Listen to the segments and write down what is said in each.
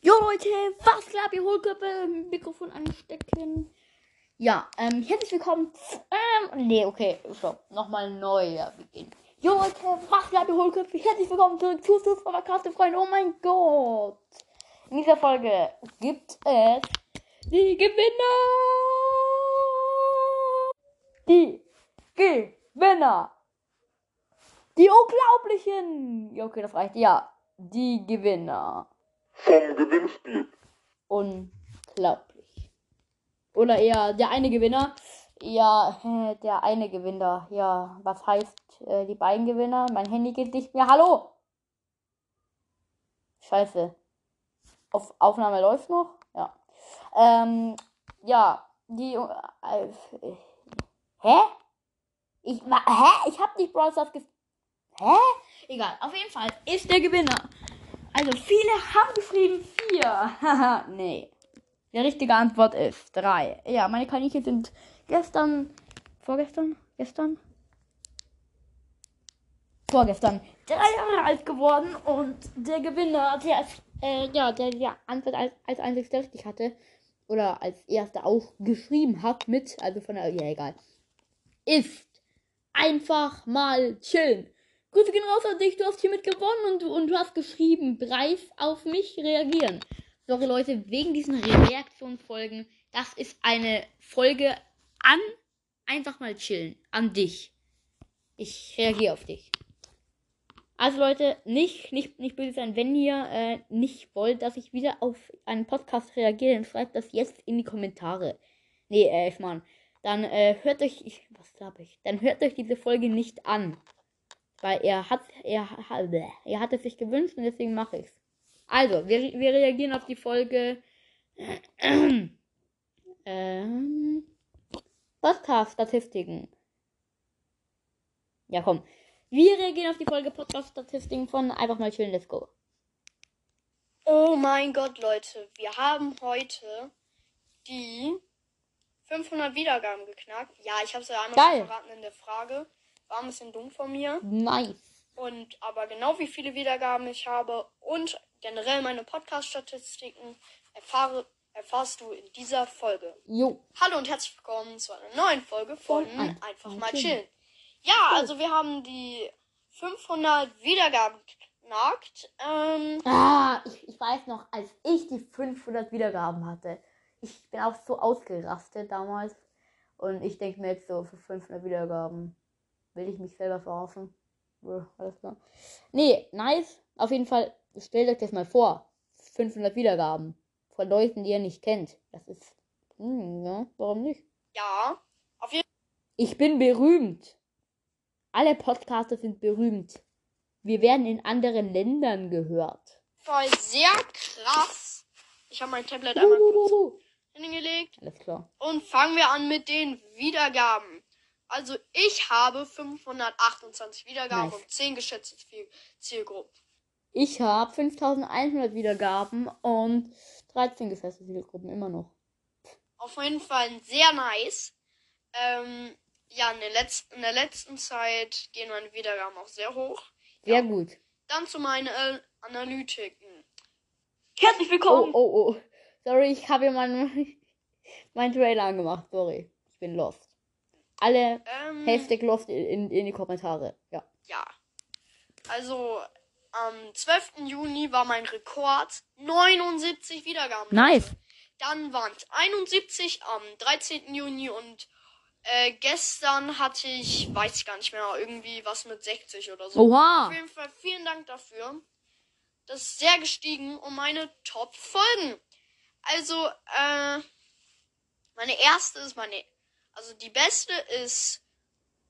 Jo Leute, was klappt? Ihr Hohlköpfe, Mikrofon anstecken. Ja, ähm, herzlich willkommen. Ähm, nee, okay, stopp. Nochmal neu ja, beginnen. Jo Leute, was klappt? Ihr Hohlköpfe, herzlich willkommen zurück zu Sus Podcast, Freunde. Oh mein Gott. In dieser Folge gibt es die Gewinner. Die Gewinner. Die Unglaublichen. Ja, okay, das reicht. Ja, die Gewinner. Vom Gewinnspiel. Unglaublich. Oder eher der eine Gewinner. Ja, äh, der eine Gewinner. Ja, was heißt äh, die beiden Gewinner? Mein Handy geht nicht mehr. Hallo! Scheiße. Auf Aufnahme läuft noch? Ja. Ähm, ja, die. Äh, äh, hä? Ich, hä? Ich hab nicht Brawl Stars. Hä? Egal, auf jeden Fall ist der Gewinner. Also viele haben geschrieben vier. Haha, nee. Die richtige Antwort ist drei. Ja, meine Kaninchen sind gestern, vorgestern, gestern, vorgestern drei Jahre alt geworden und der Gewinner, der äh, ja, der die Antwort als, als einzigster richtig hatte oder als erster auch geschrieben hat mit, also von der, ja egal, ist einfach mal chillen. Grüße gehen raus an dich, du hast hiermit gewonnen und, du- und du hast geschrieben, Preis auf mich reagieren. Sorry Leute, wegen diesen Reaktionsfolgen, das ist eine Folge an einfach mal chillen, an dich. Ich reagiere auf dich. Also Leute, nicht, nicht, nicht böse sein, wenn ihr äh, nicht wollt, dass ich wieder auf einen Podcast reagiere, dann schreibt das jetzt in die Kommentare. Nee, äh, ich meine, dann äh, hört euch, ich, was glaube ich, dann hört euch diese Folge nicht an. Weil er hat, er, hat- er hat es sich gewünscht und deswegen mache ich's. Also, wir, wir reagieren auf die Folge. ähm, Podcast-Statistiken. Ja, komm. Wir reagieren auf die Folge Podcast-Statistiken von Einfach mal chillen, let's go. Oh mein Gott, Leute, wir haben heute die 500 Wiedergaben geknackt. Ja, ich habe es ja einmal verraten in der Frage. War ein bisschen dumm von mir. Nice. Und aber genau wie viele Wiedergaben ich habe und generell meine Podcast-Statistiken erfahre, erfahrst du in dieser Folge. Jo. Hallo und herzlich willkommen zu einer neuen Folge von Von Ein- Einfach Ein mal Chillen. chillen. Ja, also wir haben die 500 Wiedergaben geknackt. Ähm, Ah, ich, ich weiß noch, als ich die 500 Wiedergaben hatte. Ich bin auch so ausgerastet damals. Und ich denke mir jetzt so, für 500 Wiedergaben will ich mich selber. Ja, alles klar. Nee, nice. Auf jeden Fall, stellt euch das mal vor. 500 Wiedergaben. Von Leuten, die ihr nicht kennt. Das ist, hm, ja, warum nicht? ja, auf jeden Ich bin berühmt. Alle Podcaster sind berühmt. Wir werden in anderen Ländern gehört. Fall sehr krass. Ich habe mein Tablet einmal kurz hingelegt. Alles klar. Und fangen wir an mit den Wiedergaben. Also ich habe 528 Wiedergaben Nice. und 10 geschätzte Ziel- Zielgruppen. Ich habe 5100 Wiedergaben und 13 gefesselte Zielgruppen immer noch. Auf jeden Fall sehr nice. Ähm, ja, in der, letzten, in der letzten Zeit gehen meine Wiedergaben auch sehr hoch. Sehr Ja. gut. Dann zu meinen äh, Analytiken. Herzlich willkommen. Oh, oh, oh. Sorry, ich habe hier meinen mein Trailer angemacht. Sorry. Ich bin lost. Alle Ähm, Hashtag lost in, in die Kommentare. Ja. Ja. Also, am 12. Juni war mein Rekord 79 Wiedergaben. Nice. Dann waren es 71 am 13. Juni und äh, gestern hatte ich, weiß ich gar nicht mehr, irgendwie was mit 60 oder so. Auf Oha. jeden Fall vielen Dank dafür. Das ist sehr gestiegen um meine Top-Folgen. Also, äh, meine erste ist meine, also die beste ist,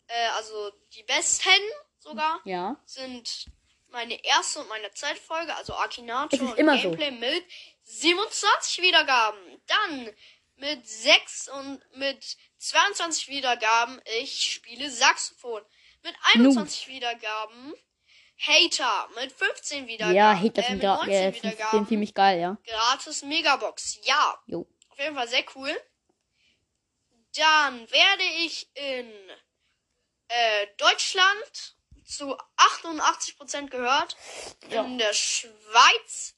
äh, also die besten sogar Ja. sind meine erste und meine zweite Folge, also Akinato und immer so. Gameplay mit 27 Wiedergaben. Dann mit 6 und mit 22 Wiedergaben, ich spiele Saxophon. Mit 21 Wiedergaben, Hater mit 15 Wiedergaben. Ja, das äh, mit da, 19 ja, Wiedergaben. ziemlich geil, ja. Gratis Megabox. Ja. Jo. Auf jeden Fall sehr cool. Dann werde ich in äh, Deutschland zu 88% gehört. Ja. In der Schweiz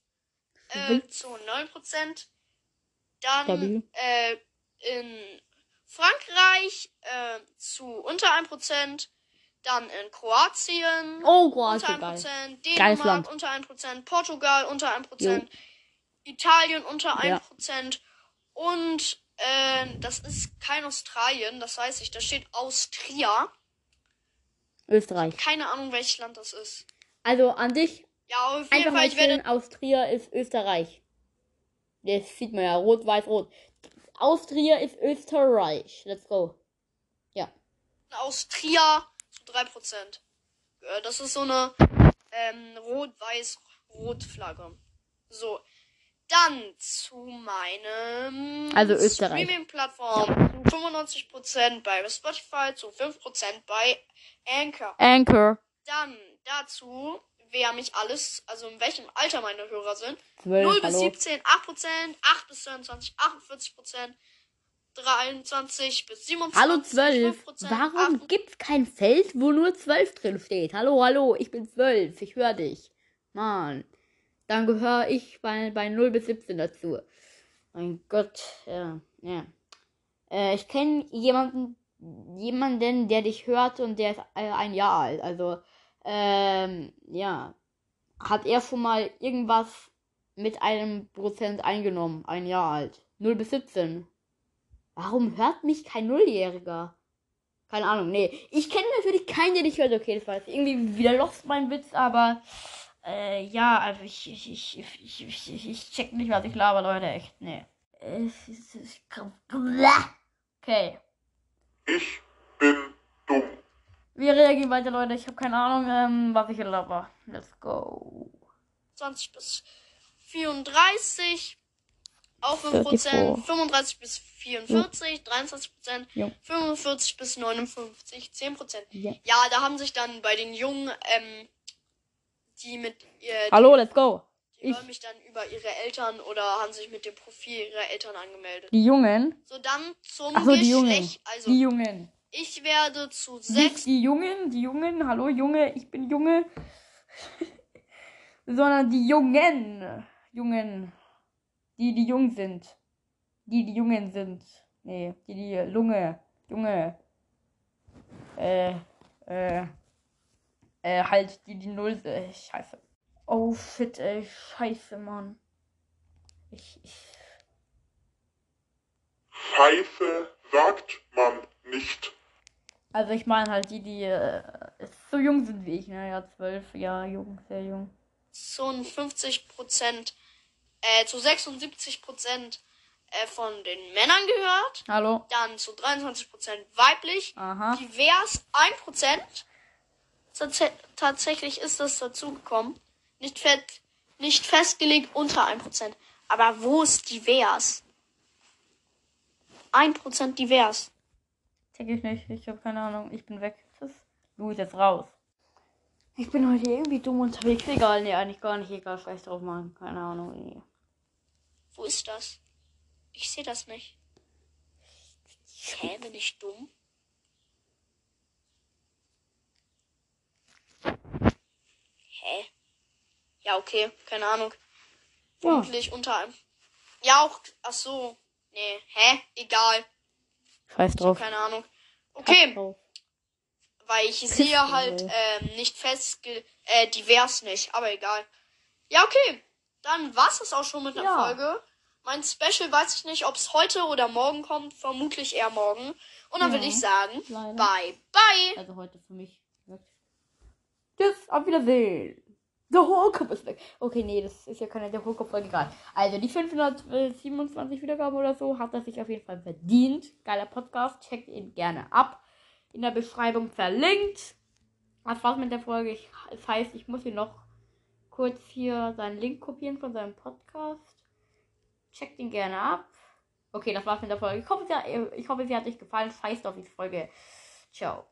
äh, Schweiz. zu 9%. Dann äh, in Frankreich äh, zu unter 1%. Dann in Kroatien Oh, unter Kroatien, geil. 1%. Geiles Dänemark Land. unter 1%. Portugal unter 1%. Italien unter Ja. 1%. Und äh, das ist kein Australien, das weiß ich. Da steht Austria. Österreich. Keine Ahnung, welches Land das ist. Also an dich, Ja, auf jeden einfach Fall, ich werde Austria ist Österreich. Das sieht man ja, rot, weiß, rot. Austria ist Österreich. Let's go. Austria zu 3%. Äh, Das ist so eine ähm, Rot-Weiß-Rot-Flagge. So. Dann zu meinem Also Österreich. Streaming-Plattform. Zu 95% bei Spotify, zu 5% bei Anchor. Anchor. Dann dazu, wer mich alles, also in welchem Alter meine Hörer sind. 12, 0 bis hallo. 17, 8%, 8 bis 22, 48%, 23 bis 27, Hallo 12. 5%, Warum 8 gibt's kein Feld, wo nur 12 drin steht? Hallo, hallo, ich bin 12. Ich höre dich. Mann. Dann gehöre ich bei, bei 0 bis 17 dazu. Mein Gott. Ja. ja. Äh, ich kenne jemanden, jemanden, der dich hört und der ist äh, ein Jahr alt. Also, ähm, ja. Hat er schon mal irgendwas mit einem Prozent eingenommen? Ein Jahr alt. 0 bis 17. Warum hört mich kein Nulljähriger? Keine Ahnung, nee. Ich kenne natürlich keinen, der dich hört. Okay, das war jetzt irgendwie wieder lost mein Witz, aber äh, ja, also ich, ich, ich, ich, ich, ich, ich check nicht, was ich laber, Leute, echt, nee. Es ist- es- Okay. Ich bin dumm. Wir reagieren weiter, Leute. Ich habe keine Ahnung, ähm, was ich laber. Let's go. 20 bis 34, auch 5%, 34. 35 bis 44, 23%, Jo. 45 bis 59, 10%. Ja. Ja, da haben sich dann bei den Jungen, ähm, die mit ihr, Hallo, let's go. die ich- hören mich dann über ihre Eltern oder haben sich mit dem Profil ihrer Eltern angemeldet. Die Jungen. So, dann zum Achso, die Jungen. Also, Die Jungen. ich werde zu sechs, die Jungen, die Jungen, hallo Junge, ich bin Junge. Sondern die Jungen. Jungen. Die, die jung sind. Die, die Jungen sind. Nee, die, die Lunge. Junge. Äh, äh. Äh, halt, die, die Null. Äh, scheiße. Oh shit, ey, scheiße, Mann. Ich, ich. Scheiße sagt man nicht. Also ich meine halt die, die äh, so jung sind wie ich, ne? Ja, zwölf, ja, jung, sehr jung. zu 50 Prozent, äh, zu 76 Prozent äh, von den Männern gehört. Hallo? Dann zu 23 Prozent weiblich. Aha. Divers 1 Prozent. Tats tatsächlich ist das dazugekommen. Nicht, fett, nicht festgelegt unter 1 Prozent. Aber wo ist divers? 1 Prozent divers. Check ich nicht. Ich habe keine Ahnung. Ich bin weg. Das du ist jetzt raus. Ich bin heute irgendwie dumm unterwegs. Egal, nee, eigentlich gar nicht. Egal, scheiß drauf machen. Keine Ahnung. Nee. Wo ist das? Ich sehe das nicht. Hä, bin ich dumm? Hä? Ja, okay, keine Ahnung. Ja. Vermutlich unter einem. Ja, auch. Ach so. Nee, hä? Egal. Scheiß drauf. Keine Ahnung. Okay, weil ich sehe halt ähm, nicht festge... Äh, divers nicht, aber egal. Ja, okay. Dann war's es auch schon mit der Ja. Folge. Mein Special weiß ich nicht, ob es heute oder morgen kommt. Vermutlich eher morgen. Und dann Ja, würde ich sagen, leider. bye bye. Also heute für mich. Tschüss, auf Wiedersehen. Der Hohlkopf ist weg. Okay, nee, das ist ja keine der Hohlkopf egal. Also die 527 Wiedergaben oder so hat er sich auf jeden Fall verdient. Geiler Podcast, checkt ihn gerne ab. In der Beschreibung verlinkt. Das war's mit der Folge. Ich, das heißt, ich muss hier noch kurz hier seinen Link kopieren von seinem Podcast. Checkt ihn gerne ab. Okay, das war's mit der Folge. Ich hoffe, sie, ich hoffe, sie hat euch gefallen. Scheißt auf die Folge. Ciao.